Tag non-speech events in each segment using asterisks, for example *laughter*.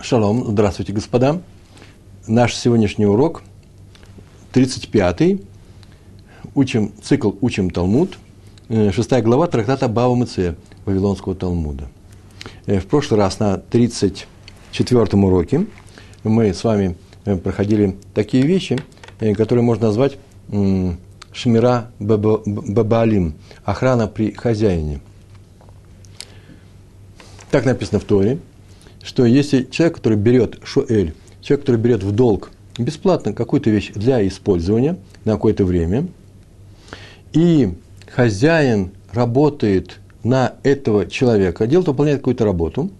Шалом, здравствуйте, господа. Наш сегодняшний урок, 35-й, учим, цикл «Учим Талмуд», э, шестая глава трактата Бава Мыце, Вавилонского Талмуда. Э, в прошлый раз на 34-м уроке мы с вами э, проходили такие вещи, которые можно назвать шмира бабалим, охрана при хозяине. Так написано в Торе – что если человек, который берет шуэль, человек, который берет в долг бесплатно какую-то вещь для использования на какое-то время, и хозяин работает на этого человека, делает, выполняет какую-то работу,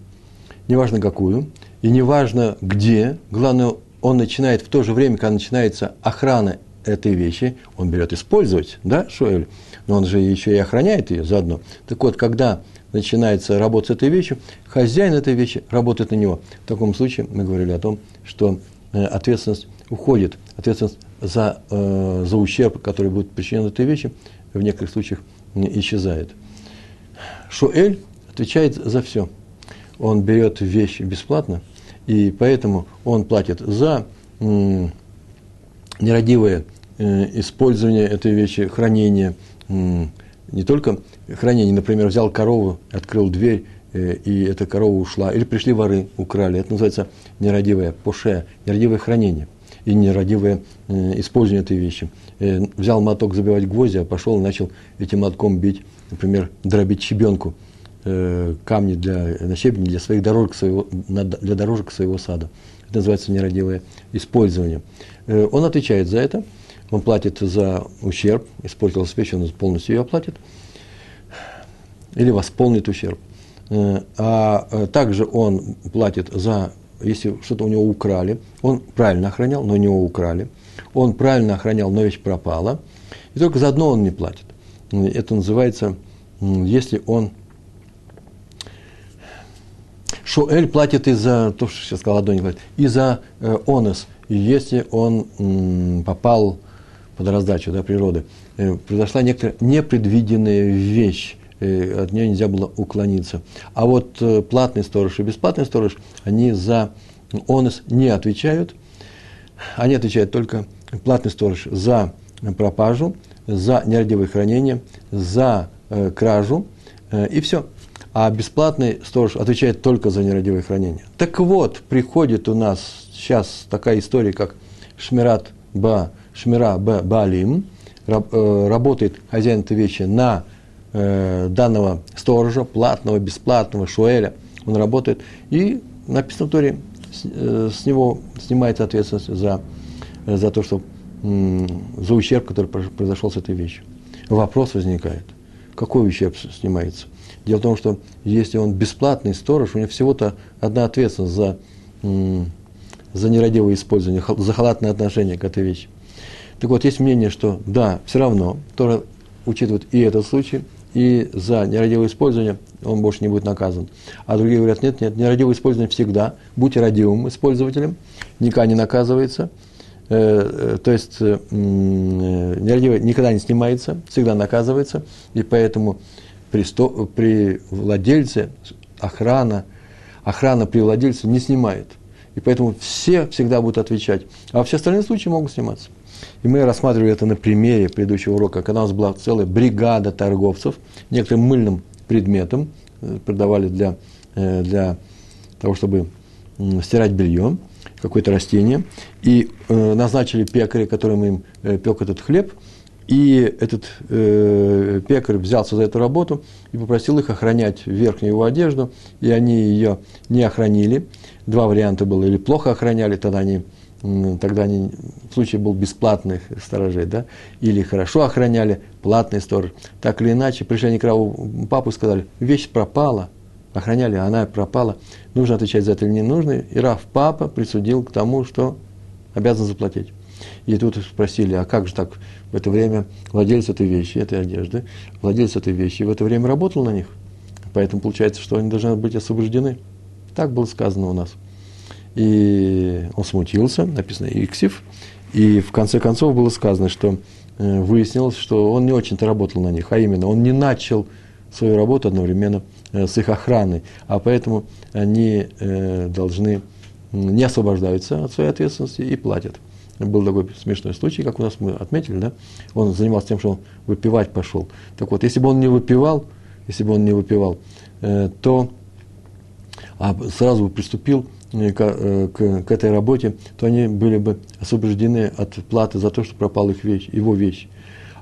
неважно какую, и неважно где, главное, он начинает в то же время, когда начинается охрана этой вещи, он берет использовать, да, Шуэль, но он же еще и охраняет ее заодно. Так вот, когда начинается работа с этой вещью, хозяин этой вещи работает на него. В таком случае мы говорили о том, что э, ответственность уходит, ответственность за, э, за ущерб, который будет причинен этой вещи, в некоторых случаях исчезает. Шуэль отвечает за все. Он берет вещи бесплатно, и поэтому он платит за нерадивое э, использование этой вещи, хранение, не только хранение, например, взял корову, открыл дверь, э, и эта корова ушла, или пришли воры, украли. Это называется нерадивое поше, нерадивое хранение и нерадивое э, использование этой вещи. Э, взял моток забивать гвозди, а пошел и начал этим мотком бить, например, дробить щебенку, камни для, на щебни для своих дорожек своего, для дорожек своего сада. Это называется нерадивое использование. Он отвечает за это, он платит за ущерб, испортилась вещь, он полностью ее оплатит – или восполнит ущерб. Э, а э, также он платит за, если что-то у него украли, он правильно охранял, но у него украли, он правильно охранял, но вещь пропала, и только за одно он не платит. Это называется, если он Шуэль платит и за, то, что сейчас сказал, Адони платит, и за э, онос, если он м, попал под раздачу да, природы. Э, произошла некоторая непредвиденная вещь, Э, от нее нельзя было уклониться. А вот э, платный сторож и бесплатный сторож, они за онос не отвечают. Они отвечают только платный сторож за пропажу, за нерадивое хранение, за э, кражу, э, и все. А бесплатный сторож отвечает только за нерадивое хранение. Так вот, приходит у нас сейчас такая история, как Шмират Ба, Шмира Балим, работает хозяин этой вещи на э, данного сторожа, платного, бесплатного, шуэля, он работает, и написано в Торе, с, э, него снимается ответственность за, э, за то, что э, за ущерб, который произошел с этой вещью. Вопрос возникает, какой ущерб снимается? Дело в том, что если он бесплатный сторож, у него всего-то одна ответственность за, э, за нерадивое использование, за халатное отношение к этой вещи. Так вот, есть мнение, что да, все равно, Тора учитывает и этот случай, и за нерадивое использование он больше не будет наказан. А другие говорят, нет, нет, нерадивое использование всегда, будь радивым использователем, никогда не наказывается, э, э, то есть э, нерадивое никогда не снимается, всегда наказывается, и поэтому при, сто, при владельце охрана, охрана при владельце не снимает. И поэтому все всегда будут отвечать. А все остальные случаи могут сниматься. И мы рассматривали это на примере предыдущего урока, когда у нас была целая бригада торговцев, некоторым мыльным предметом э, продавали для, э, для того, чтобы стирать белье, какое-то растение, и э, назначили пекаря, который им пек этот хлеб, и этот э, пекарь взялся за эту работу и попросил их охранять верхнюю его одежду, и они ее не охранили. Два варианта было, или плохо охраняли, тогда они тогда они, случай был бесплатных сторожей, да, или хорошо охраняли, платный сторож. Так или иначе, пришли они к Раву папу и сказали, вещь пропала, охраняли, а она пропала, нужно отвечать за это или не нужно. И Рав папа присудил к тому, что обязан заплатить. И тут спросили, а как же так в это время владелец этой вещи, этой одежды, владелец этой вещи в это время работал на них. Поэтому получается, что они должны быть освобождены. Так было сказано у нас – и он смутился, написано «иксив», и в конце концов было сказано, что э, выяснилось, что он не очень-то работал на них, а именно он не начал свою работу одновременно э, с их охраной, а поэтому они э, должны не освобождаются от своей ответственности и платят. Был такой смешной случай, как у нас мы отметили, да? Он занимался тем, что он выпивать пошел. Так вот, если бы он не выпивал, если бы он не выпивал, то а сразу приступил э, к, э, к, к этой работе, то они были бы освобождены от платы за то, что пропала их вещь, его вещь.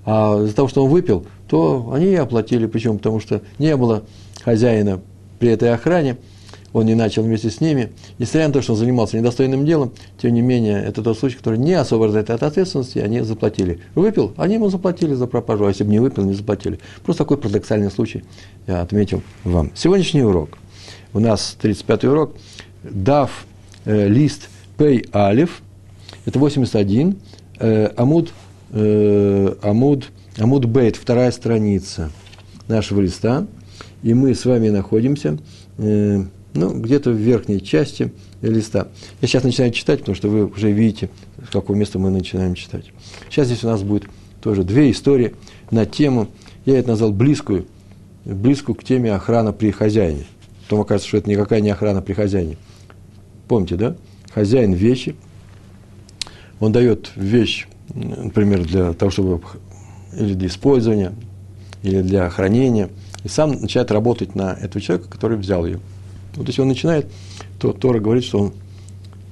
А из-за того, что он выпил, то они и оплатили. Почему? Потому что не было хозяина при этой охране, он не начал вместе с ними. Несмотря на то, что он занимался недостойным делом, тем не менее, это тот случай, который не освобождает от ответственности, они заплатили. Выпил, они ему заплатили за пропажу, а если бы не выпил, не заплатили. Просто такой парадоксальный случай я отметил вам. Сегодняшний урок. У нас 35-й урок. Дав э, лист Пей Алиф. Это 81. Э, Амуд, э, Амуд, Амуд Бейт, вторая страница нашего листа. И мы с вами находимся э, ну, где-то в верхней части листа. Я сейчас начинаю читать, потому что вы уже видите, с какого места мы начинаем читать. Сейчас здесь у нас будет тоже две истории на тему, я это назвал близкую, близкую к теме охрана при хозяине. Потом окажется, что это никакая не охрана при хозяине. Помните, да? Хозяин вещи, он дает вещь, например, для того, чтобы или для использования, или для хранения, и сам начинает работать на этого человека, который взял ее. Вот если он начинает, то Тора говорит, что он,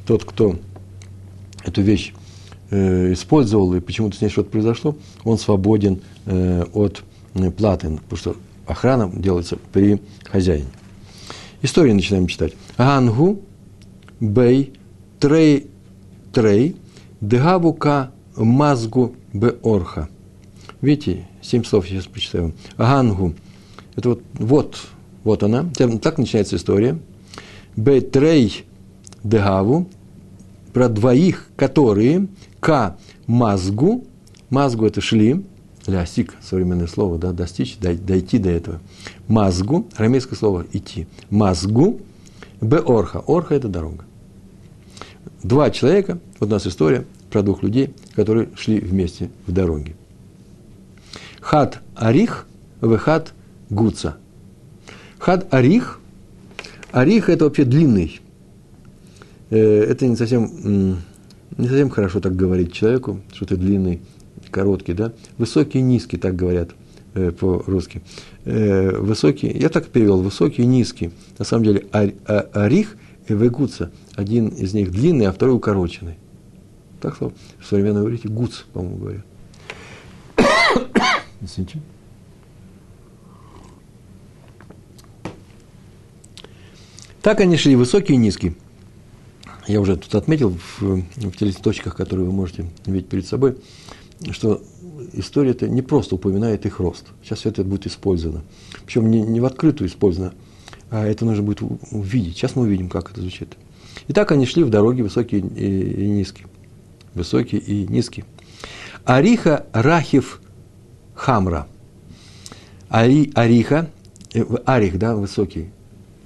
тот, кто эту вещь э, использовал, и почему-то с ней что-то произошло, он свободен э, от платы, потому что охрана делается при хозяине. Историю начинаем читать. Ангу бей трей трей дегавука мазгу беорха. Видите, семь слов сейчас прочитаю. Ангу. Это вот, вот вот она. Так начинается история. Бетрей дегаву. Про двоих, которые к мазгу. Мазгу это шли. Лястик, современное слово, да, достичь, дойти до этого. Мазгу, арамейское слово идти. Мазгу, б орха. Орха – это дорога. Два человека, вот у нас история про двух людей, которые шли вместе в дороге. Хат арих, вехат гуца – Хад арих. Арих – это вообще длинный. Э, это не совсем, не совсем хорошо так говорить человеку, что ты длинный, короткий, да? Высокий низкий, так говорят э, по-русски. Э, высокий, я так перевел, высокий низкий. На самом деле а, арих и вегуца. Один из них длинный, а второй укороченный. Так что в современном иврите гуц, по-моему, говорят. *coughs* Извините. Так они шли, высокие и низкие. Я уже тут отметил в, в тех листочках, которые вы можете видеть перед собой, что история это не просто упоминает их рост. Сейчас все это будет использовано. Причем не, не в открытую использовано, это нужно будет увидеть. Сейчас мы увидим, как это звучит. Итак, они шли в дороге высокие и, и низкие. Высокие и низкие. Ариха Рахив Хамра. Ари, Ариха, э, Арих, да, высокий,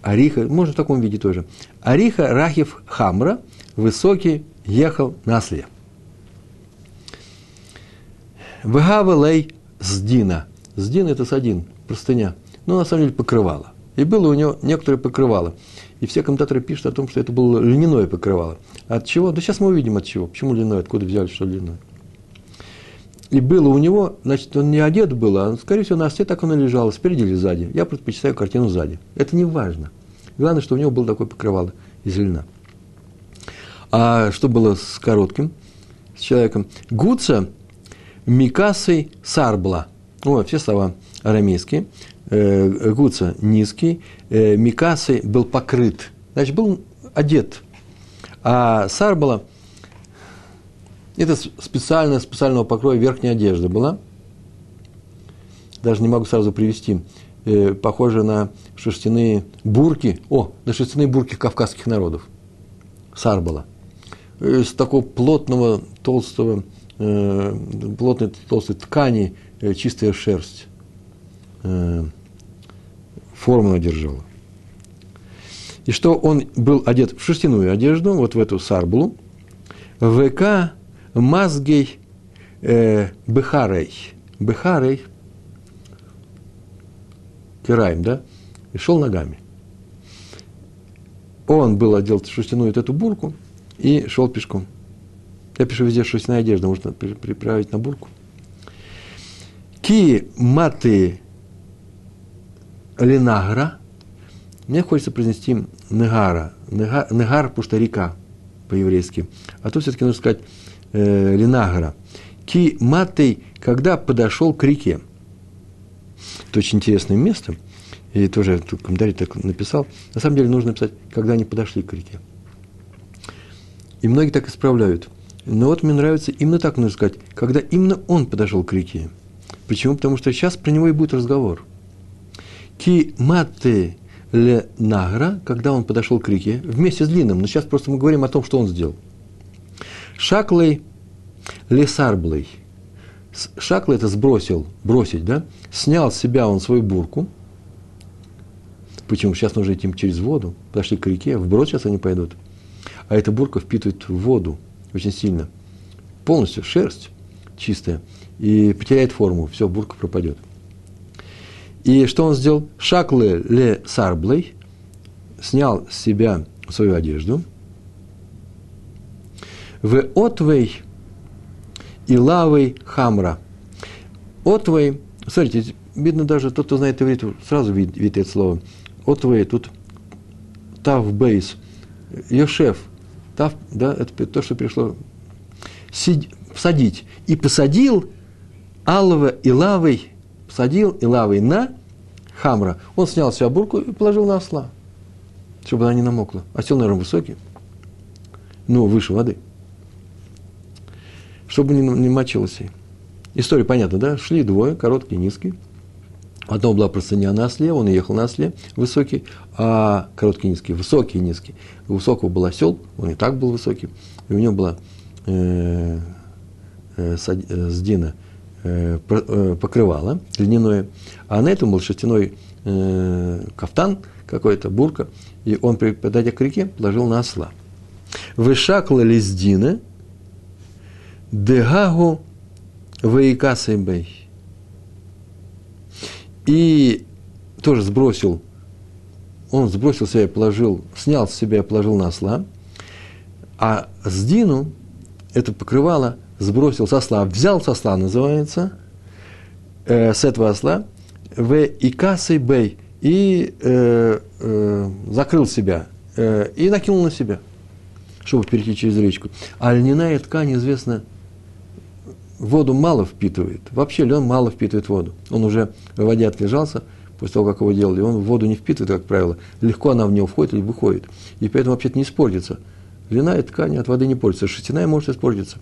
Ариха, можно в таком виде тоже. Ариха Рахив Хамра, высокий, ехал на осле. Вегава лей сдина. Сдин – это садин, простыня. Но на самом деле покрывало. И было у него некоторые покрывало. И все комментаторы пишут о том, что это было льняное покрывало. От чего? Да сейчас мы увидим от чего. Почему льняное? Откуда взяли, что льняное? И было у него, значит, он не одет был, а, скорее всего, на осле так он и лежал, спереди или сзади. Я предпочитаю картину сзади. Это не важно. Главное, что у него было такое покрывало из льна. А что было с коротким, с человеком? Гуца Микасой Сарбла. О, все слова арамейские. Э, Гуца низкий, э, Микасой был покрыт. Значит, был одет. А Сарбла – это специальная, специального покроя верхняя одежда была. Даже не могу сразу привести э, похоже на шерстяные бурки, о, на шерстяные бурки кавказских народов, сарбала, из такого плотного, толстого, э, плотной толстой ткани э, чистая шерсть э, форму надержала. И что он был одет в шерстяную одежду, вот в эту сарбулу, ВК мазгей э, бехарей. Бехарей – Кираем, да, и шел ногами. он был одел шерстяную вот эту бурку и шел пешком. Я пишу везде шерстяная одежда, можно приправить на бурку. Ки маты ленагра. Мне хочется произнести негара. Негар, негар потому что река по-еврейски. А тут все-таки нужно сказать э, ленагра. Ки матей, когда подошел к реке. Это очень интересное место. И тоже тут комментарий так написал. На самом деле нужно написать, когда они подошли к реке. И многие так исправляют. Но вот мне нравится именно так нужно сказать, когда именно он подошел к реке. Почему? Потому что сейчас про него и будет разговор. Ки мате ле награ, когда он подошел к реке, вместе с длинным, но сейчас просто мы говорим о том, что он сделал. Шаклей лесарблей. Шаклей это сбросил, бросить, да? Снял с себя он свою бурку. Почему? Сейчас нужно идти через воду. Подошли к реке, вброд сейчас они пойдут. А эта бурка впитывает воду очень сильно. Полностью шерсть чистая. И потеряет форму. Все, бурка пропадет. И что он сделал? Шакле ле сарблей. Снял с себя свою одежду. В отвей и лавой хамра. Отвей, смотрите, видно даже тот, кто знает иврит, сразу видит, видит это слово. Отвей, тут тав бейс, Йошев, тав, да, это то, что пришло. Сидь, посадить. И посадил алова и лавой, посадил и лавой на хамра. Он снял себя бурку и положил на осла, чтобы она не намокла. Осел, наверное, высокий, но выше воды – чтобы не, не мочилось ей. История понятна, да? Шли двое, короткий, низкий. Одного была простыня на осле, он ехал на осле, высокий, а короткий, низкий, высокий, низкий. У высокого был осел, он и так был высокий, и у него была э, э, э, сдина покрывало льняное, а на этом был шерстяной э, кафтан какой-то, бурка, и он, подойдя к реке, положил на осла. Вышакла лиздина, Дегагу Ваикасайбей. И тоже сбросил, он сбросил себя и положил, снял с себя и положил на осла, а с Дину это покрывало сбросил со осла, взял со осла, называется, э, с этого осла, в Икасой Бей, и э, э, закрыл себя, э, и накинул на себя, чтобы перейти через речку. А льняная ткань известна воду мало впитывает. Вообще лен мало впитывает воду. Он уже в воде отлежался, после того, как его делали, он воду не впитывает, как правило. Легко она в него входит или выходит. И поэтому вообще-то не испортится. Льняная ткань от воды не портится. Шерстяная может испортиться.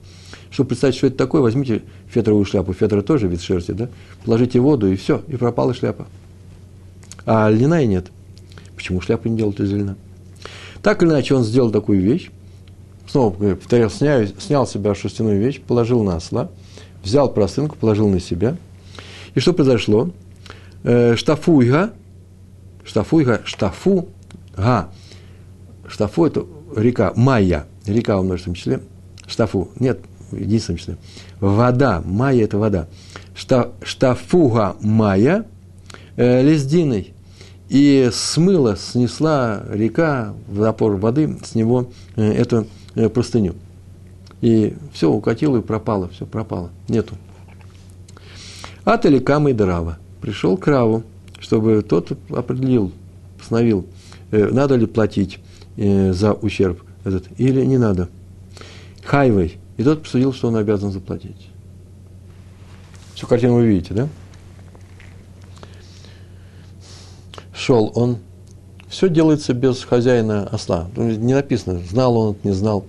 Чтобы представить, что это такое, возьмите фетровую шляпу. Фетра тоже вид шерсти, да? Положите воду, и все, и пропала шляпа. А льняная нет. Почему шляпа не делают из льна? Так или иначе, он сделал такую вещь. Снова повторял, снял, снял с себя шерстяную вещь, положил на осла – взял простынку, положил на себя. И что произошло? Э, штафуйга, штафуйга, штафу, га. Штафу – это река, майя, река в множественном числе. Штафу, нет, в единственном числе. Вода, майя – это вода. Шта, штафуга майя э, лездиной. И смыла, снесла река в напор воды с него э, эту э, простыню и все укатило и пропало, все пропало, нету. А Таликама и Драва пришел к Раву, чтобы тот определил, постановил, э, надо ли платить э, за ущерб этот или не надо. Хайвей. И тот посудил, что он обязан заплатить. Всю картину вы видите, да? Шел он. Все делается без хозяина осла. Не написано, знал он, не знал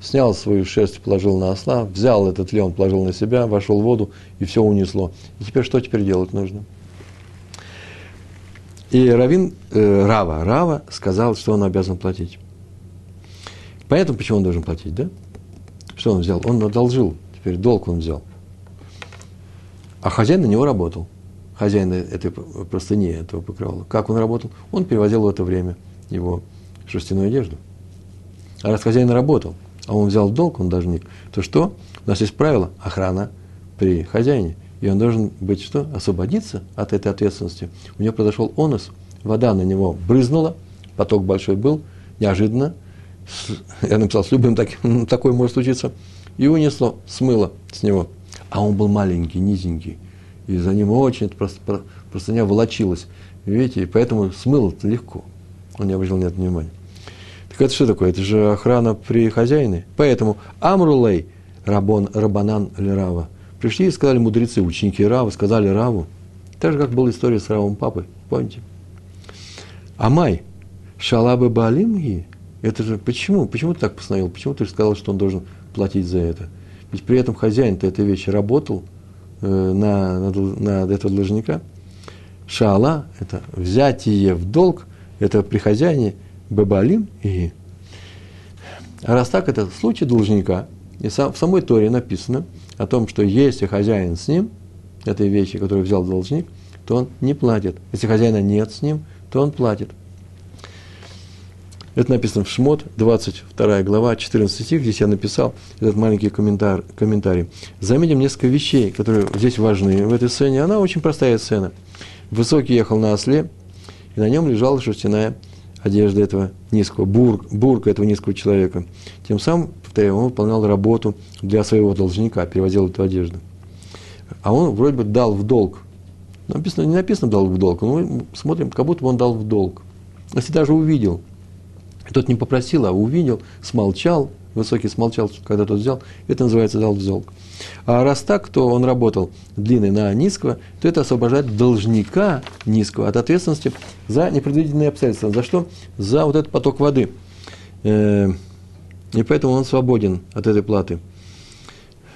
снял свою шерсть, положил на осла, взял этот лен, положил на себя, вошел в воду, и все унесло. И теперь что теперь делать нужно? И Равин, э, Рава, Рава сказал, что он обязан платить. Понятно, почему он должен платить, да? Что он взял? Он одолжил, теперь долг он взял. А хозяин на него работал. Хозяин этой простыни, этого покрывала. Как он работал? Он перевозил в это время его шерстяную одежду. А раз хозяин работал – а он взял долг, он должник, то что? У нас есть правило охрана при хозяине. И он должен быть что? Освободиться от этой ответственности. У него произошел онос, вода на него брызнула, поток большой был, неожиданно, я написал, с любым таким, *laughs* такое может случиться, и унесло, смыло с него. А он был маленький, низенький, и за ним очень просто, простыня волочилась. Видите, и поэтому смыло легко. Он не обратил нет внимания. Так это что такое? Это же охрана при хозяине. Поэтому Амрулей, Рабон, Рабанан Лерава, пришли и сказали мудрецы, ученики Рава, сказали Раву, так же, как была история с Равом папой, помните? Амай, шалабы балимги, это же почему? Почему ты так постановил? Почему ты сказал, что он должен платить за это? Ведь при этом хозяин-то этой вещи работал э, на, на, на этого должника. Шала – это взятие в долг, это при хозяине бабалим и а раз так, это случай должника. И сам, в самой Торе написано о том, что если хозяин с ним, этой вещи, которую взял должник, то он не платит. Если хозяина нет с ним, то он платит. Это написано в Шмот, 22 глава, 14 стих. Здесь я написал этот маленький комментарий. комментарий. Заметим несколько вещей, которые здесь важны в этой сцене. Она очень простая сцена. Высокий ехал на осле, и на нем лежала шерстяная одежда этого низкого, бур, бурка этого низкого человека. Тем самым, повторяю, он выполнял работу для своего должника, перевозил эту одежду. А он вроде бы дал в долг. Написано, не написано дал в долг, но мы смотрим, как будто бы он дал в долг. Если даже увидел – тот не попросил, а увидел, смолчал, высокий смолчал, когда тот взял, это называется дал в долг. А раз так, то он работал длинный на низкого, то это освобождает должника низкого от ответственности за непредвиденные обстоятельства. За что? За вот этот поток воды. И поэтому он свободен от этой платы.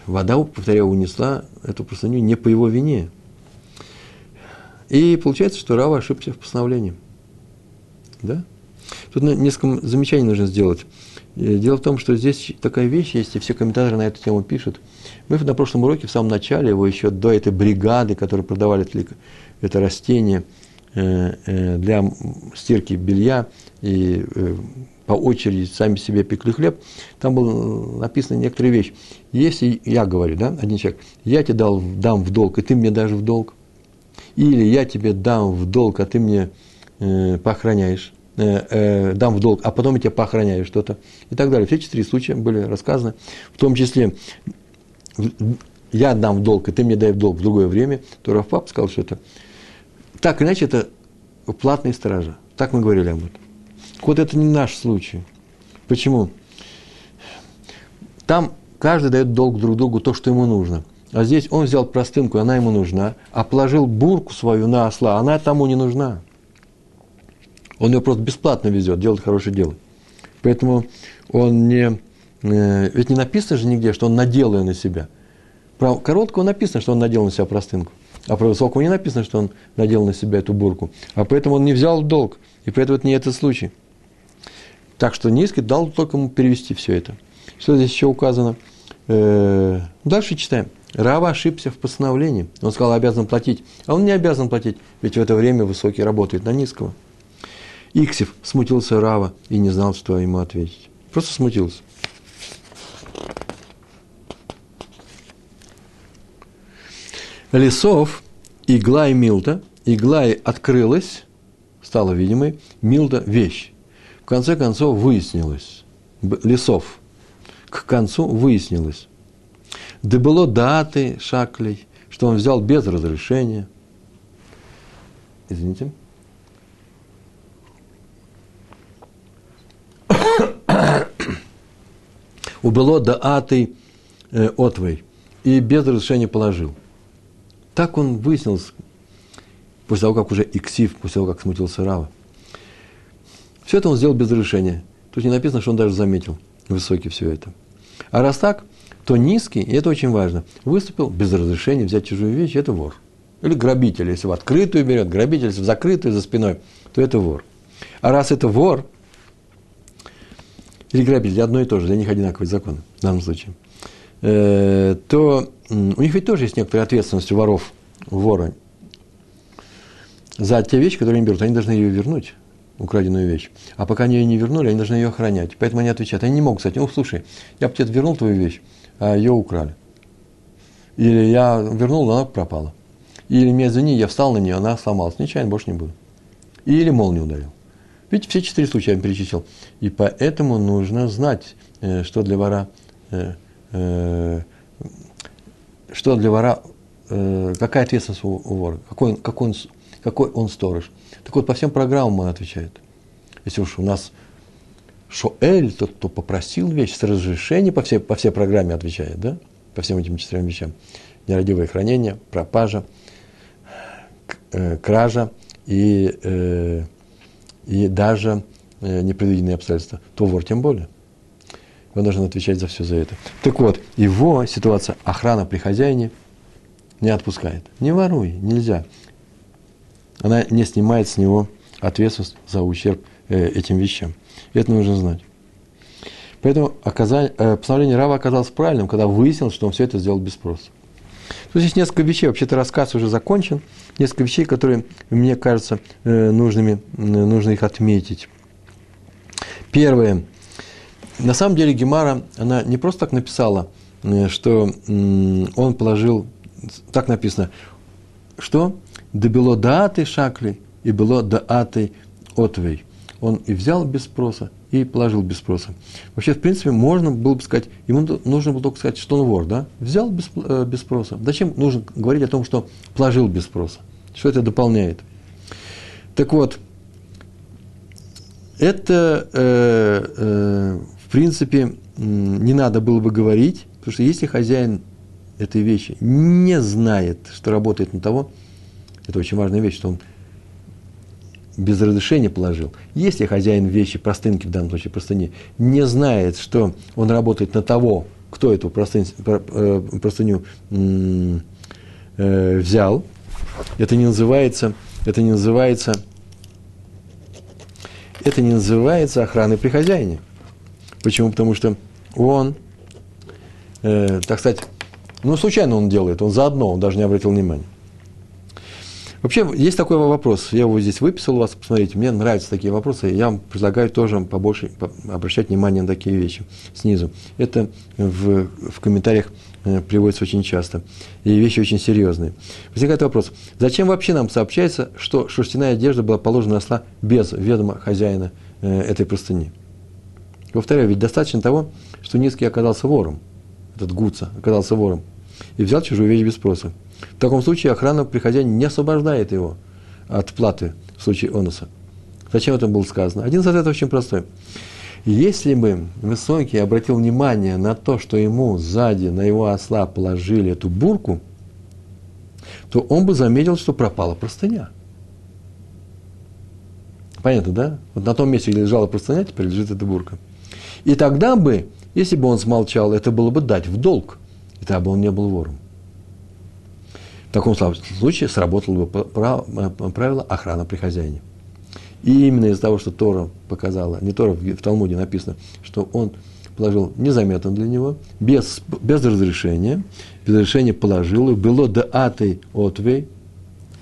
Вода, повторяю, унесла эту простыню не по его вине. И получается, что Рава ошибся в постановлении. Да? Тут несколько замечаний нужно сделать. Э, дело в том, что здесь такая вещь есть, и все комментаторы на эту тему пишут. Мы на прошлом уроке, в самом начале, его еще до этой бригады, которые продавали это растение э, э, для стирки белья и по очереди сами себе пекли хлеб, там было написано некоторые вещи. Если я говорю, да, один человек, я тебе дал, дам в долг, и ты мне даже в долг, или я тебе дам в долг, а ты мне э, поохраняешь, Э, э, дам в долг, а потом я тебя поохраняю что-то и так далее. Все четыре случая были рассказаны, в том числе я дам в долг, и ты мне дай в долг в другое время, то Рафпап сказал, что это так иначе это платные стражи. Так мы говорили об этом. Вот это не наш случай. Почему? Там каждый дает долг друг другу то, что ему нужно. А здесь он взял простынку, она ему нужна, а положил бурку свою на осла, она тому не нужна. Он ее просто бесплатно везет, делает хорошее дело. Поэтому он не... Э, ведь не написано же нигде, что он надел ее на себя. Про короткого написано, что он надел на себя простынку. А про высокого не написано, что он надел на себя эту бурку. А поэтому он не взял долг. И поэтому это не этот случай. Так что низкий дал только ему перевести все это. Что здесь еще указано? Э, дальше читаем. Рава ошибся в постановлении. Он сказал, обязан платить. А он не обязан платить, ведь в это время высокий работает на низкого. Иксив смутился Рава и не знал, что ему ответить. Просто смутился. Лесов, игла и Милта, игла и открылась, стала видимой, Милта – вещь. Конце концов выяснилось, Лесов, к концу выяснилось, да было даты шаклей, что он взял без разрешения. Извините. *coughs* убыло до аты э, отвой и без разрешения положил. Так он выяснился, после того, как уже Иксив, после того, как смутился Рава. Все это он сделал без разрешения. Тут не написано, что он даже заметил высокий все это. А раз так, то низкий, и это очень важно, выступил без разрешения взять чужую вещь, это вор. Или грабитель, если в открытую берет, грабитель, если в закрытую за спиной, то это вор. А раз это вор, или грабитель, одно и то же, для них одинаковый закон в данном случае, э, то у них ведь тоже есть некоторая ответственность у воров, вора, за те вещи, которые они берут. Они должны ее вернуть, украденную вещь. А пока они ее не вернули, они должны ее охранять. Поэтому они отвечают. Они не могут сказать, ну, слушай, я бы тебе вернул твою вещь, а ее украли. Или я вернул, но она пропала. Или меня извини, я встал на нее, она сломалась. Нечаянно больше не буду. Или молнию ударил. Видите, все четыре случая я перечислил. И поэтому нужно знать, э, что для вора, э, э, что для вора, какая ответственность у вора, какой он, какой, он, какой он сторож. Так вот, по всем программам он отвечает. Если уж у нас Шоэль, тот, кто попросил вещь с разрешения, по всей, по всей программе отвечает, да? По всем этим четырем вещам. Нерадивое хранение, пропажа, кража и и даже э, непредвиденные обстоятельства, то вор тем более. Он должен отвечать за все за это. Так вот, его ситуация, охрана при хозяине не отпускает. Не воруй, нельзя. Она не снимает с него ответственность за ущерб э, этим вещам. Это нужно знать. Поэтому оказание, э, постановление Рава оказалось правильным, когда выяснилось, что он все это сделал без спроса. Тут есть несколько вещей. Вообще-то рассказ уже закончен. Несколько вещей, которые, мне кажется, э, нужными, нужно их отметить. Первое. На самом деле Гемара, она не просто так написала, что он положил, так написано, что «дебело дааты шакли и было дааты отвей» он и взял без спроса, и положил без спроса. Вообще, в принципе, можно было бы сказать, ему нужно было только сказать, что он вор, да? Взял без, э, без спроса. Зачем нужно говорить о том, что положил без спроса? Что это дополняет? Так вот, это, э, э, в принципе, не надо было бы говорить, потому что если хозяин этой вещи не знает, что работает на того, это очень важная вещь, что он без разрешения положил. Если хозяин вещи, простынки в данном случае простыни, не знает, что он работает на того, кто эту простынь, э, простыню э, взял, это не называется, это не называется, это не называется охраной при хозяине. Почему? Потому что он, э, так сказать, ну, случайно он делает, он заодно, он даже не обратил внимания. Вообще, есть такой вопрос, я его здесь выписал у вас, посмотрите, мне нравятся такие вопросы, я вам предлагаю тоже побольше обращать внимание на такие вещи снизу. Это в, в комментариях э, приводится очень часто, и вещи очень серьезные. Возникает вопрос, зачем вообще нам сообщается, что шерстяная одежда была положена на осла без ведома хозяина э, этой простыни? Повторяю, ведь достаточно того, что низкий оказался вором, этот Гуца оказался вором, и взял чужую вещь без спроса. В таком случае охрана при хозяине не освобождает его от платы в случае онуса. Зачем это было сказано? Один из ответов очень простой. Если бы Высокий обратил внимание на то, что ему сзади на его осла положили эту бурку, то он бы заметил, что пропала простыня. Понятно, да? Вот на том месте, где лежала простыня, теперь лежит эта бурка. И тогда бы, если бы он смолчал, это было бы дать в долг. И тогда бы он не был вором. В таком случае сработало бы э, правило охрана при хозяине. И именно из-за того, что Тора показала, не Тора, в Талмуде написано, что он положил незаметно для него, без, без разрешения, без разрешения положил, и было до атой отвей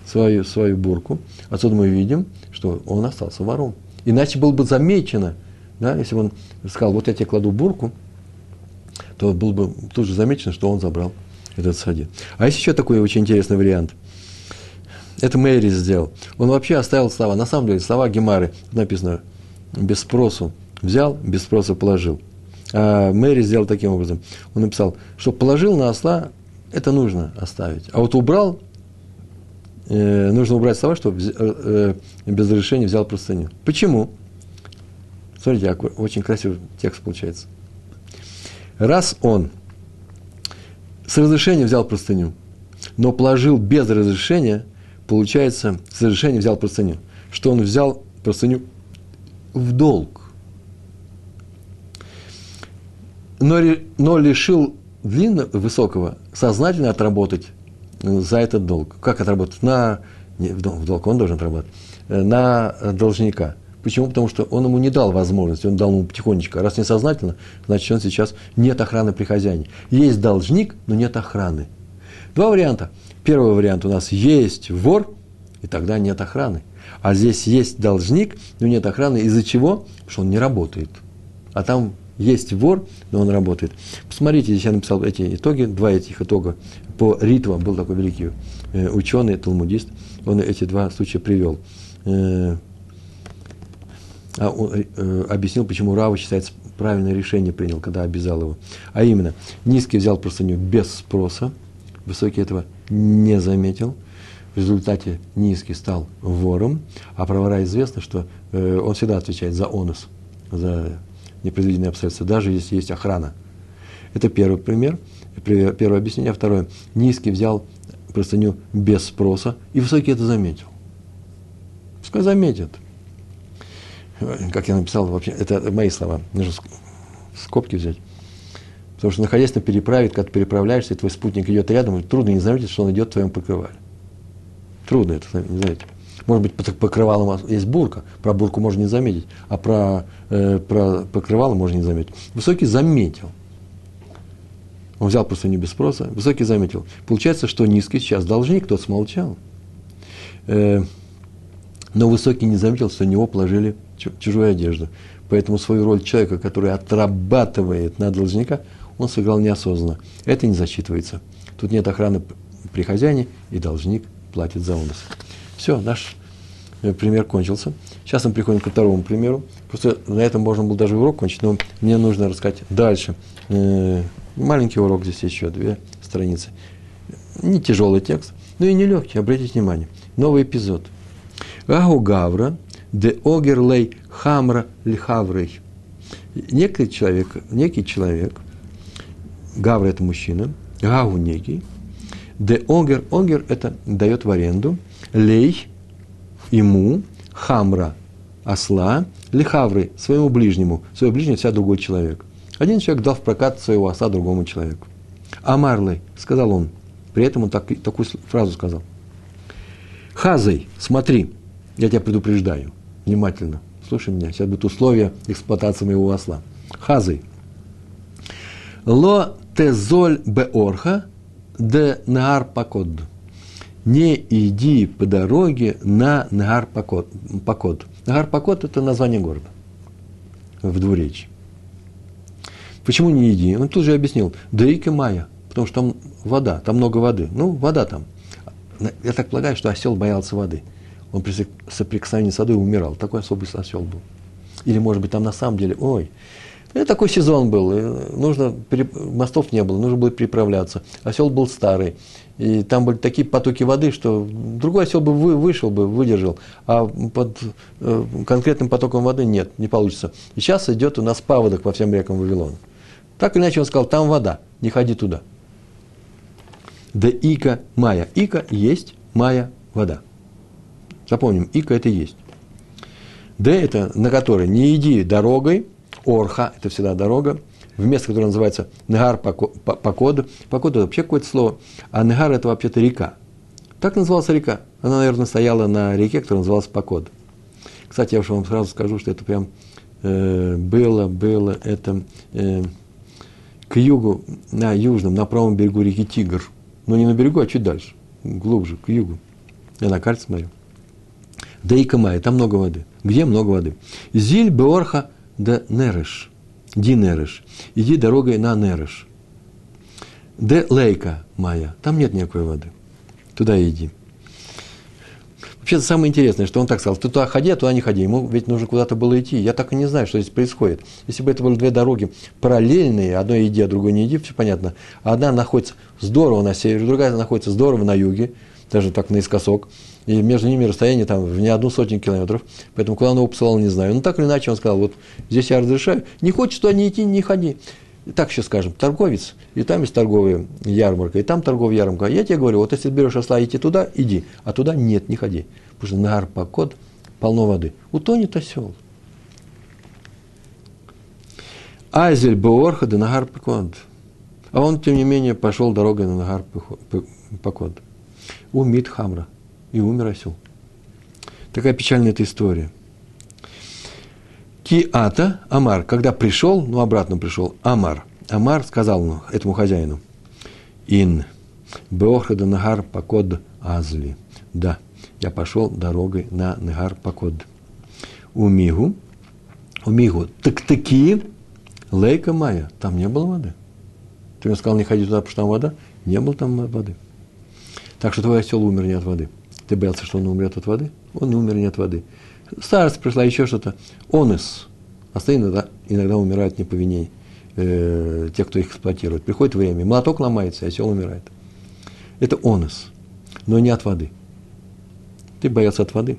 свою, свою бурку. Отсюда мы видим, что он остался вором. Иначе было бы замечено, да, если бы он сказал, вот я тебе кладу бурку, то было бы тут же замечено, что он забрал этот садит. А есть еще такой очень интересный вариант. Это Мэри сделал. Он вообще оставил слова. На самом деле, слова Гемары написано без спросу. Взял, без спроса положил. А Мэри сделал таким образом. Он написал, что положил на осла, это нужно оставить. А вот убрал, э, нужно убрать слова, что э, э, без разрешения взял простыню. Почему? Смотрите, очень красивый текст получается. Раз он с разрешения взял простыню, но положил без разрешения, получается, с разрешения взял простыню. Что он взял простыню в долг. Но, но лишил длинного, высокого сознательно отработать за этот долг. Как отработать? На, не, в долг он должен отработать. Э, на должника. Почему? Потому что он ему не дал возможности, он дал ему потихонечку. А раз несознательно, значит, он сейчас нет охраны при хозяине. Есть должник, но нет охраны. Два варианта. Первый вариант у нас есть вор, и тогда нет охраны. А здесь есть должник, но нет охраны. Из-за чего? Потому что он не работает. А там есть вор, но он работает. Посмотрите, здесь я написал эти итоги, два этих итога. По Ритва был такой великий э, ученый, талмудист, он эти два случая привел. Э, а он э, объяснил, почему Рава считается правильное решение принял, когда обязал его. А именно, низкий взял простыню без спроса, высокий этого не заметил. В результате низкий стал вором, а про вора известно, что э, он всегда отвечает за онус, за непредвиденные обстоятельства, даже если есть охрана. Это первый пример, первое объяснение. Второе, низкий взял простыню без спроса, и высокий это заметил. Пускай заметит. Как я написал, вообще, это мои слова, нужно скобки взять. Потому что, находясь на переправе, когда ты переправляешься, и твой спутник идет рядом, трудно не заметить, что он идет в твоем покрывале. Трудно это, не знаете. Может быть, под покрывалом есть бурка, про бурку можно не заметить, а про, э, про покрывало можно не заметить. Высокий заметил. Он взял просто не без спроса, высокий заметил. Получается, что низкий сейчас должник, тот смолчал. Э, но высокий не заметил, что на него положили чужую одежду. Поэтому свою роль человека, который отрабатывает на должника, он сыграл неосознанно. Это не засчитывается. Тут нет охраны при хозяине, и должник платит за унос. Все, наш э, пример кончился. Сейчас мы приходим ко второму примеру. Просто на этом можно было даже урок кончить, но мне нужно рассказать дальше. Э, маленький урок, здесь еще две страницы. Не тяжелый текст, но и не легкий, обратите внимание. Новый эпизод – Гагу Гавра, де огерлей хамра лихаврей. Некий человек, некий человек, Гавра это мужчина, Гагу некий, де огер, огер это дает в аренду, лей ему, хамра, осла, лихавры, своему ближнему, своему ближнему вся другой человек. Один человек дал в прокат своего осла другому человеку. Амарлей, сказал он, при этом он так, такую фразу сказал. Хазой, смотри, я тебя предупреждаю. Внимательно. Слушай меня. Сейчас будут условия эксплуатации моего осла. Хазы. Ло тезоль беорха де нагар покод. Не иди по дороге на Нагар Покод. Нагар Покод – это название города в двуречии. Почему не иди? Он тут же объяснил. Дейка Майя, потому что там вода, там много воды. Ну, вода там. Я так полагаю, что осел боялся воды – он при соприкосновении с водой умирал. Такой особый осел был. Или, может быть, там на самом деле, ой, это такой сезон был, нужно, мостов не было, нужно было переправляться. Осел был старый, и там были такие потоки воды, что другой осел бы вышел бы, выдержал, а под э, конкретным потоком воды нет, не получится. И сейчас идет у нас паводок по всем рекам Вавилона. Так или иначе он сказал, там вода, не ходи туда. Да ика мая. Ика есть мая вода. Запомним, ика это есть. Д это на которой не иди дорогой, орха, это всегда дорога, в место, которое называется Негар Покод. Покод это вообще какое-то слово, а Негар это вообще-то река. Так называлась река. Она, наверное, стояла на реке, которая называлась Покод. Кстати, я уж вам сразу скажу, что это прям э, было, было, это э, к югу, на южном, на правом берегу реки Тигр. Но не на берегу, а чуть дальше, глубже, к югу. Я на карте смотрю. Да и Камай, там много воды. Где много воды? Зиль Беорха да Нереш. Ди Нереш. Иди дорогой на Нереш. Де Лейка Майя. Там нет никакой воды. Туда иди. Вообще-то самое интересное, что он так сказал, ты туда ходи, а туда не ходи. Ему ведь нужно куда-то было идти. Я так и не знаю, что здесь происходит. Если бы это были две дороги параллельные, одной иди, а другой не иди, все понятно. Одна находится здорово на севере, другая находится здорово на юге, даже так наискосок и между ними расстояние там в не одну сотню километров, поэтому куда он его посылал, не знаю. Но так или иначе он сказал, вот здесь я разрешаю, не хочешь туда не идти, не ходи. Так еще скажем, торговец, и там есть торговая ярмарка, и там торговая ярмарка. Я тебе говорю, вот если берешь осла, идти туда, иди, а туда нет, не ходи. Потому что на Арпакот полно воды. Утонет осел. Айзель Боорха да Нагар Пакод. А он, тем не менее, пошел дорогой на Нагар Пакод. У Мидхамра и умер осел. Такая печальная эта история. Киата, Амар, когда пришел, ну обратно пришел, Амар, Амар сказал этому хозяину, Ин, Беохада Нагар Пакод Азли. Да, я пошел дорогой на Нагар Пакод. Умигу, Умигу, так таки, Лейка Майя, там не было воды. Ты мне сказал, не ходи туда, потому что там вода. Не было там воды. Так что твой осел умер не от воды. Ты боялся, что он умрет от воды? Он не умер не от воды. Старость пришла, еще что-то. Онес. Остальные иногда, иногда умирают не по вине э, тех, кто их эксплуатирует. Приходит время, молоток ломается, и осел умирает. Это אונס, но не от воды. Ты боялся от воды.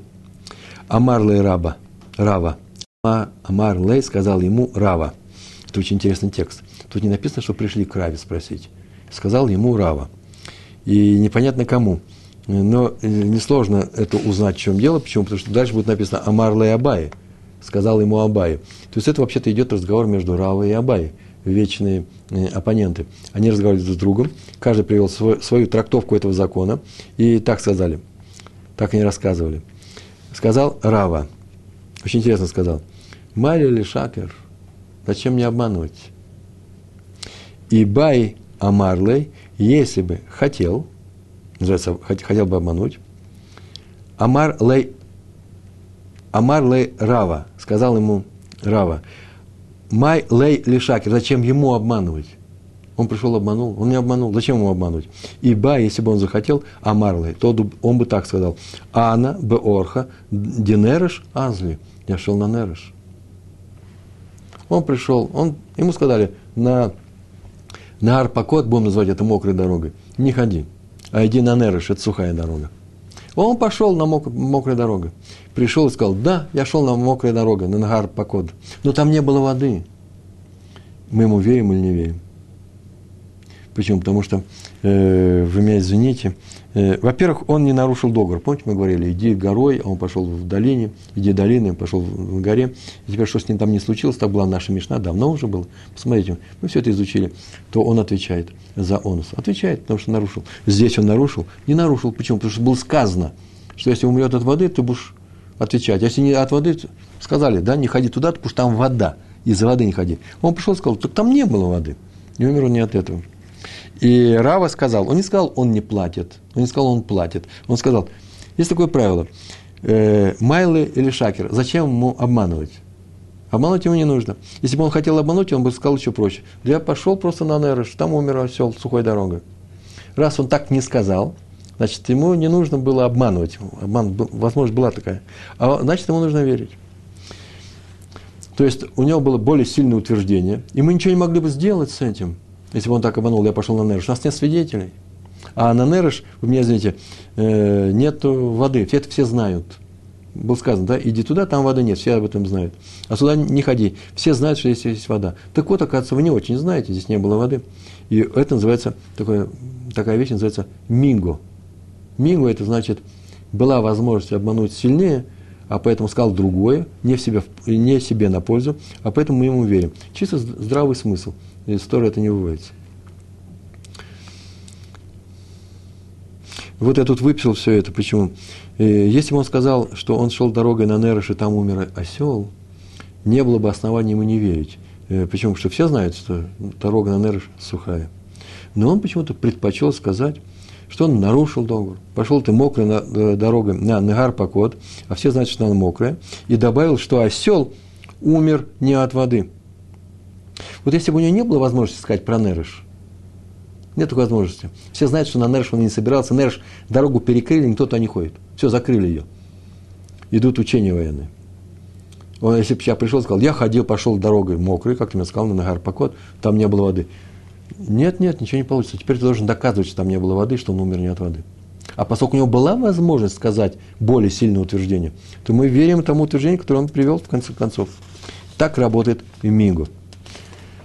אמר ליה רבה, רבא. אמר ליה сказал ему рава. Это очень интересный текст. Тут не написано, что пришли к Раве спросить. Сказал ему Рава. И непонятно кому. Но э, несложно это узнать, в чем дело. Почему? Потому что дальше будет написано אמר ליה אביי. Сказал ему Абай. То есть это вообще-то идет разговор между Равой и Абай вечные э, оппоненты. Они разговаривали друг с другом, каждый привел свой, свою трактовку этого закона, и так сказали, так они рассказывали. Сказал Рава, очень интересно сказал, Мария или Шакер, зачем мне обманывать? И Бай Амарлей, если бы хотел, называется, хотел бы обмануть, Амар Лей, Амар Лей Рава, сказал ему Рава, Май лей лишакер. Зачем ему обманывать? Он пришел, обманул. Он не обманул. Зачем ему обманывать? Ибо, если бы он захотел, амарлей, то он бы так сказал. Ана бе орха динерыш азли. Я шел на нерыш. Он пришел, он, ему сказали, на, на Арпакот, будем называть это мокрой дорогой, не ходи, а иди на Нерыш, это сухая дорога. Он пошел на мок, мокрой дороге. Пришел и сказал, да, я шел на мокрой дороге, на Нагар Пакод. Но там не было воды. Мы ему верим или не верим? Почему? Потому что, э, вы меня извините, во-первых, он не нарушил договор. Помните, мы говорили, иди горой, а он пошел в долине, иди долиной, пошел в горе. И теперь, что с ним там не случилось, так была наша Мишна, давно уже было. Посмотрите, мы все это изучили. То он отвечает за онус. Отвечает, потому что нарушил. Здесь он нарушил. Не нарушил. Почему? Потому что было сказано, что если умрет от воды, ты будешь отвечать. Если не от воды, сказали, да, не ходи туда, потому что там вода. Из-за воды не ходи. Он пришел и сказал, так там не было воды. Не умер он не от этого. И Рава сказал, он не сказал, он не платит, он не сказал, он платит. Он сказал, есть такое правило, э, Майлы или Шакер, зачем ему обманывать? Обмануть ему не нужно. Если бы он хотел обмануть, он бы сказал еще проще. Да я пошел просто на Нерыш, там умер осел сухой дорогой. Раз он так не сказал, значит, ему не нужно было обманывать. Обман, возможность была такая. А значит, ему нужно верить. То есть, у него было более сильное утверждение, и мы ничего не могли бы сделать с этим – если бы он так обманул, я пошел на Нерыш. У нас нет свидетелей. А на Нерыш, вы меня извините, э, нет воды. Все это все знают. Было сказано, да, иди туда, там воды нет, все об этом знают. А сюда не ходи. Все знают, что здесь есть вода. Так вот, оказывается, вы не очень знаете, здесь не было воды. И это называется, такое, такая вещь называется минго. Минго – это значит, была возможность обмануть сильнее, а поэтому сказал другое, не, в себе, не себе на пользу, а поэтому мы ему верим. Чисто здравый смысл – из Торы это не выводится. Вот я тут выписал все это. Почему? Если бы он сказал, что он шел дорогой на Нерош, и там умер осел, не было бы оснований ему не верить. Э, почему? Потому что все знают, что дорога на Нерош сухая. Но он почему-то предпочел сказать, что он нарушил договор. Пошел ты мокрой на, э, дорогой на Негар Пакот, а все знают, что она мокрая, и добавил, что осел умер не от воды – вот если бы у него не было возможности сказать про Нерыш, нет такой возможности. Все знают, что на Нерыш он не собирался. Нерыш дорогу перекрыли, никто туда не ходит. Все, закрыли ее. Идут учения военные. Он, если бы я пришел сказал, я ходил, пошел дорогой мокрой, как ты мне сказал, на Нагар Пакот, там не было воды. Нет, нет, ничего не получится. Теперь ты должен доказывать, что там не было воды, что он умер не от воды. А поскольку у него была возможность сказать более сильное утверждение, то мы верим тому утверждению, которое он привел в конце концов. Так работает и Минго.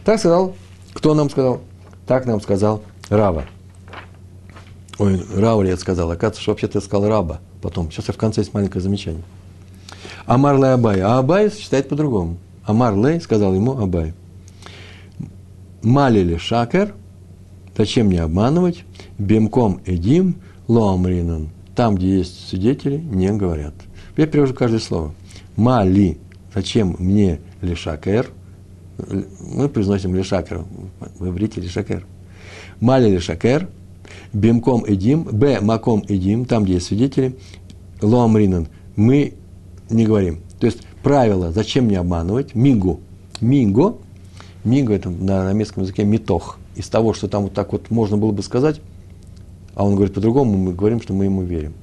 Так сказал, кто нам сказал? Так нам сказал Рава. Ой, Рава ли я сказал? Оказывается, что вообще-то я сказал Раба потом. Сейчас я в конце есть маленькое замечание. Амар Лей Абай. А Абай считает по-другому. Амар Лей сказал ему Абай. Малили шакер, зачем мне обманывать? Бемком эдим лоамринан. Там, где есть свидетели, не говорят. Я перевожу каждое слово. Мали, зачем мне лишакер? Мы произносим лишакер, в иврите лишакер. Мали лишакер, бимком эдим, б маком эдим, там, где есть свидетели, лоамринан, мы не говорим. То есть правило, зачем мне обманывать, мигу, миго, миго это на немецком языке метох, из того, что там вот так вот можно было бы сказать, а он говорит по-другому, мы говорим, что мы ему верим.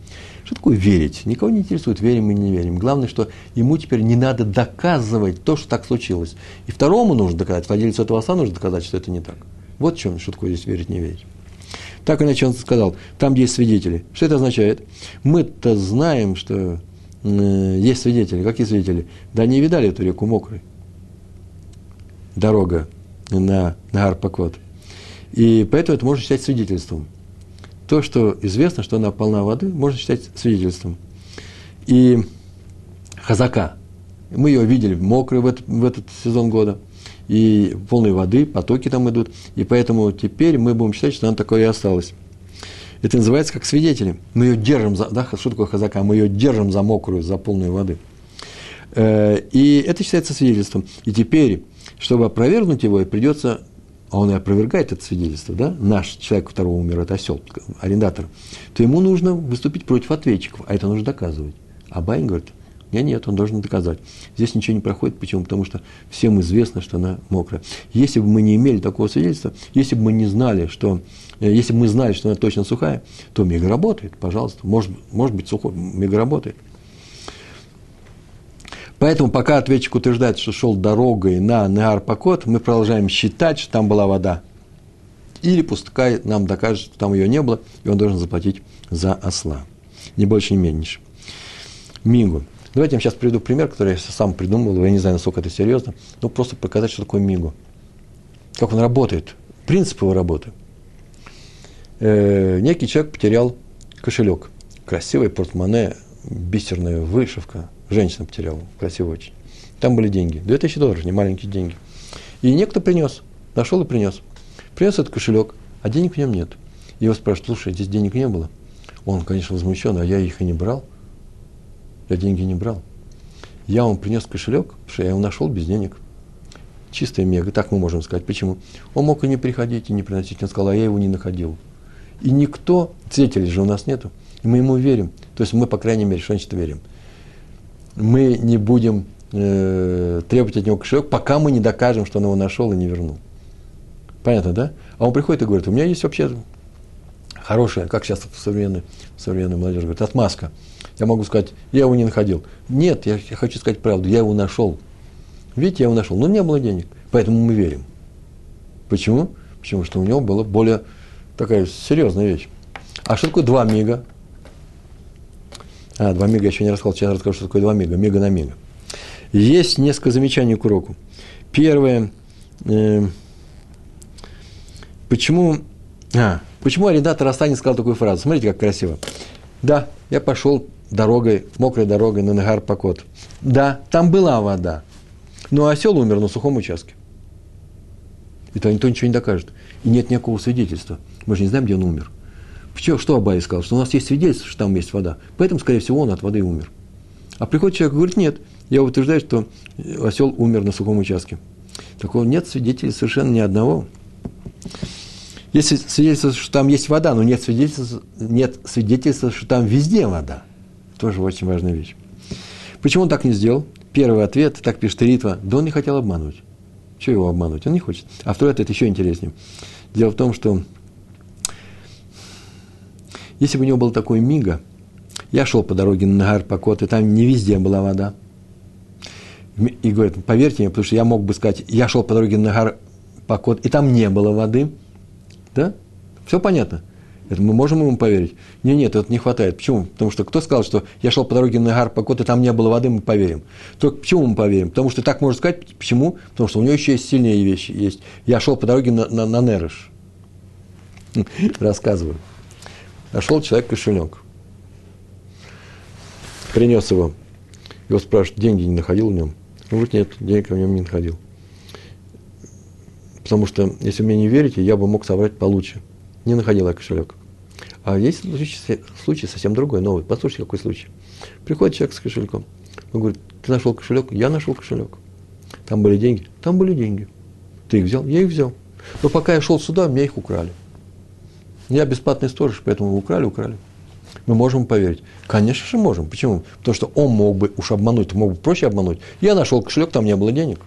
Что такое верить? Никого не интересует, верим или не верим. Главное, что ему теперь не надо доказывать то, что так случилось. И второму нужно доказать, владельцу этого оса нужно доказать, что это не так. Вот в чем, что такое здесь верить, не верить. Так иначе он сказал, там, есть свидетели. Что это означает? Мы-то знаем, что э, есть свидетели. Какие свидетели? Да не видали эту реку мокрой. Дорога на, на Арпакот. И поэтому это можно считать свидетельством то, что известно, что она полна воды, можно считать свидетельством. И хазака, мы ее видели мокрой в этот, в этот сезон года, и полной воды, потоки там идут, и поэтому теперь мы будем считать, что она такое и осталась. Это называется как свидетели. Мы ее держим за, да, что такое хазака? Мы ее держим за мокрую, за полную воды. Э, и это считается свидетельством. И теперь, чтобы опровергнуть его, придется а он и опровергает это свидетельство, да, наш человек, у которого умер, это осел, арендатор, то ему нужно выступить против ответчиков, а это нужно доказывать. А Байн говорит, нет, нет, он должен доказать. Здесь ничего не проходит. Почему? Потому что всем известно, что она мокрая. Если бы мы не имели такого свидетельства, если бы мы не знали, что, э, если бы мы знали, что она точно сухая, то мега работает, пожалуйста. Может, может быть сухой, мега работает. Поэтому, пока ответчик утверждает, что шел дорогой на Неар-Пакот, мы продолжаем считать, что там была вода. Или пускай нам докажет, что там ее не было, и он должен заплатить за осла. Ни больше, ни меньше. Мигу. Давайте я вам сейчас приведу пример, который я сам придумал. Я не знаю, насколько это серьезно. Но просто показать, что такое мигу. Как он работает. Принцип его работы. Э, некий человек потерял кошелек. Красивый портмоне, бисерная вышивка, женщина потеряла, красиво очень. Там были деньги, 2000 долларов, не маленькие деньги. И некто принес, нашел и принес. Принес этот кошелек, а денег в нем нет. Его спрашивают, слушай, здесь денег не было. Он, конечно, возмущен, а я их и не брал. Я деньги не брал. Я вам принес кошелек, потому что я его нашел без денег. Чистая мега, так мы можем сказать. Почему? Он мог и не приходить, и не приносить. Он сказал, а я его не находил. И никто, свидетелей же у нас нету, и мы ему верим. То есть мы, по крайней мере, что значит верим? Мы не будем э, требовать от него кошелек, пока мы не докажем, что он его нашел и не вернул. Понятно, да? А он приходит и говорит, у меня есть вообще хорошая, как сейчас в современной молодежи говорит, отмазка. Я могу сказать, я его не находил. Нет, я, я хочу сказать правду, я его нашел. Видите, я его нашел, но не было денег. Поэтому мы верим. Почему? Почему что у него была более такая серьезная вещь. А что такое два мига? А, два мега я еще не рассказал, сейчас расскажу, что такое два мега, мега на мега. Есть несколько замечаний к уроку. Первое, э, почему, а, почему арендатор Астани сказал такую фразу? Смотрите, как красиво. Да, я пошел дорогой, мокрой дорогой на Нагар Покот. Да, там была вода, но осел умер на сухом участке. И то никто ничего не докажет. И нет никакого свидетельства. Мы же не знаем, где он умер. Что, что Абай сказал? Что у нас есть свидетельство, что там есть вода. Поэтому, скорее всего, он от воды умер. А приходит человек и говорит, нет, я утверждаю, что осел умер на сухом участке. Такого нет свидетелей совершенно ни одного. Есть свидетельство, что там есть вода, но нет свидетельства, нет свидетельства, что там везде вода. Тоже очень важная вещь. Почему он так не сделал? Первый ответ, так пишет Ритва, да он не хотел обмануть. Чего его обмануть? Он не хочет. А второй ответ еще интереснее. Дело в том, что если бы у него был такой мига, я шел по дороге на Нагар Покот, и там не везде была вода. И говорит, поверьте мне, потому что я мог бы сказать, я шел по дороге на Нагар Покот, и там не было воды. Да? Все понятно. Это мы можем ему поверить? Нет, нет, это не хватает. Почему? Потому что кто сказал, что я шел по дороге на Нагар Покот, и там не было воды, мы поверим. Только почему мы поверим? Потому что так можно сказать. Почему? Потому что у него еще есть сильнее вещи. Есть. Я шел по дороге на, на, на Нерыш. Рассказываю. Нашел человек кошелек. Принес его. Его спрашивают, деньги не находил в нем? Он говорит, нет, денег в нем не находил. Потому что, если мне не верите, я бы мог собрать получше. Не находил я кошелек. А есть случай, случай совсем другой, новый. Послушайте, какой случай. Приходит человек с кошельком. Он говорит, ты нашел кошелек? Я нашел кошелек. Там были деньги? Там были деньги. Ты их взял? Я их взял. Но пока я шел сюда, меня их украли. Я бесплатный сторож, поэтому украли, украли. Мы можем поверить. Конечно же можем. Почему? Потому что он мог бы уж обмануть, мог бы проще обмануть. Я нашел кошелек, там не было денег.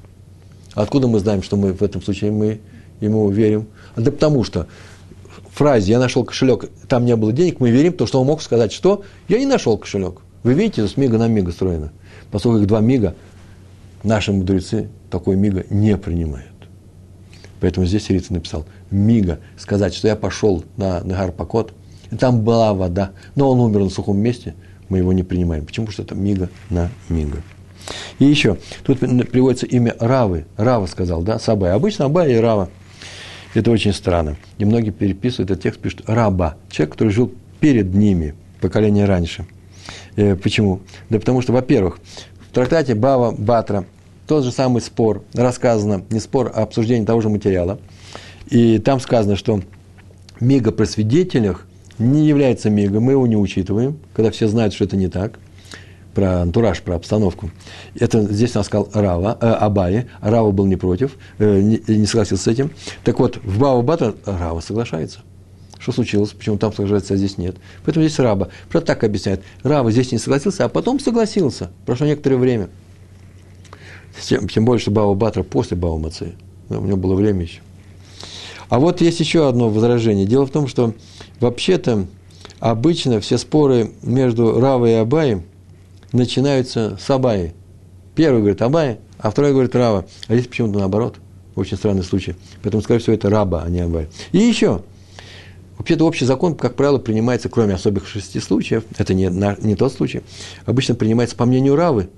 Откуда мы знаем, что мы в этом случае мы ему верим? А да потому что фразе «я нашел кошелек, там не было денег», мы верим, потому что он мог сказать, что «я не нашел кошелек». Вы видите, с мига на мига строено. Поскольку их два мига, наши мудрецы такой мига не принимают. Поэтому здесь Рица написал «мига», сказать, что я пошел на Нагар Пакот, и там была вода, но он умер на сухом месте, мы его не принимаем. Почему? Что это мига на мига. И еще, тут приводится имя Равы. Рава сказал, да, Сабай. Обычно Абай и Рава. Это очень странно. И многие переписывают этот текст, пишут Раба. Человек, который жил перед ними, поколение раньше. Э, почему? Да потому что, во-первых, в трактате Бава Батра тот же самый спор, рассказано, не спор, а обсуждение того же материала. И там сказано, что мига при свидетелях не является мига, мы его не учитываем, когда все знают, что это не так про антураж, про обстановку. Это здесь он сказал Рава, э, Абае, Рава был не против, э, не, не согласился с этим. Так вот, в Бава Бата Рава соглашается. Что случилось? Почему там соглашается, а здесь нет? Поэтому здесь Раба. Про так объясняет. Рава здесь не согласился, а потом согласился. Прошло некоторое время. Тем, тем более, что Бава Батра после Бава Мацея. У него было время еще. А вот есть еще одно возражение. Дело в том, что вообще-то обычно все споры между Равой и Абаем – начинаются с Абаи. Первый говорит Абай, а второй говорит Рава. А здесь почему-то наоборот. Очень странный случай. Поэтому, скорее всего, это Раба, а не Абай. И еще. Вообще-то общий закон, как правило, принимается, кроме особых шести случаев, это не, не тот случай, обычно принимается по мнению Равы,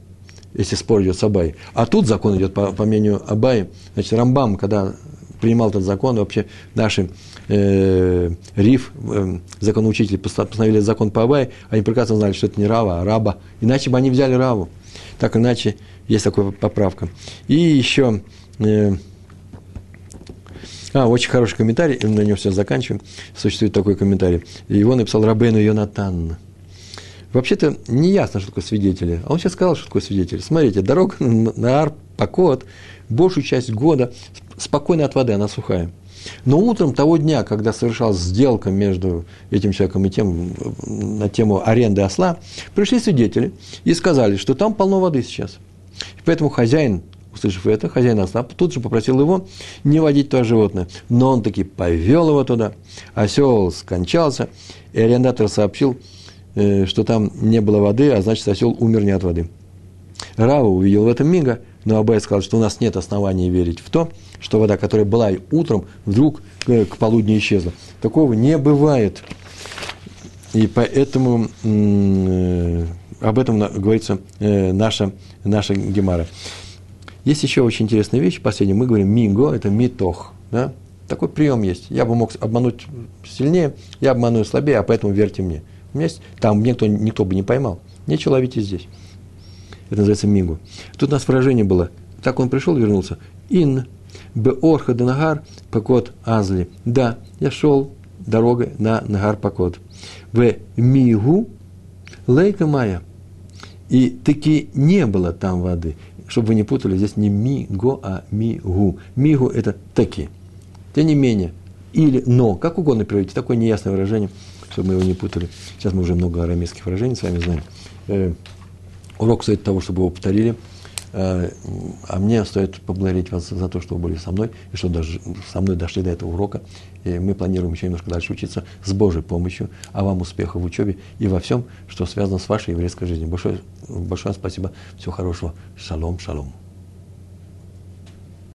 если спор идет с Абай. А тут закон идет по, по мнению Абай. Значит, Рамбам, когда принимал этот закон, вообще наши э, Риф, э, законоучители, постановили закон по Абай, они прекрасно знали, что это не Рава, а Раба. Иначе бы они взяли Раву. Так иначе есть такая поправка. И еще... Э, а, очень хороший комментарий, на нем все заканчиваем. Существует такой комментарий. Его написал Рабейну Йонатан. Вообще-то не ясно, что такое свидетели. А он сейчас сказал, что такое свидетель. Смотрите, дорога на Арпакот большую часть года спокойно от воды, она сухая. Но утром того дня, когда совершалась сделка между этим человеком и тем на тему аренды осла, пришли свидетели и сказали, что там полно воды сейчас. И поэтому хозяин, услышав это, хозяин осла тут же попросил его не водить туда животное. Но он таки повел его туда. Осел скончался, и арендатор сообщил, что там не было воды, а значит, осел умер не от воды. Рава увидел в этом мига, но Абай сказал, что у нас нет оснований верить в то, что вода, которая была и утром, вдруг к, к полудню исчезла. Такого не бывает. И поэтому э, об этом говорится э, наша, наша гемара. Есть еще очень интересная вещь. Последняя. Мы говорим миго, это митох. Да? Такой прием есть. Я бы мог обмануть сильнее, я обману слабее, а поэтому верьте мне. Есть, там никто, никто бы не поймал. Нечего ловить и здесь. Это называется мигу. Тут у нас выражение было. Так он пришел вернулся. Ин Беорха де Нагар Пакот Азли. Да, я шел дорогой на Нагар Пакот. В Мигу Лейка Майя. И таки не было там воды. Чтобы вы не путали, здесь не миго, а мигу. Мигу – это таки. Тем не менее, или но, как угодно переводите, такое неясное выражение, чтобы мы его не путали. Сейчас мы уже много арамейских выражений с вами знаем. Э, урок стоит того, чтобы его повторили – Э, а мне стоит поблагодарить вас за то, что вы были со мной, и что даже со мной дошли до этого урока. И мы планируем еще немножко дальше учиться с Божьей помощью, а вам успехов в учебе и во всем, что связано с вашей еврейской жизнью. Большое, большое спасибо, всего хорошего. Шалом, шалом.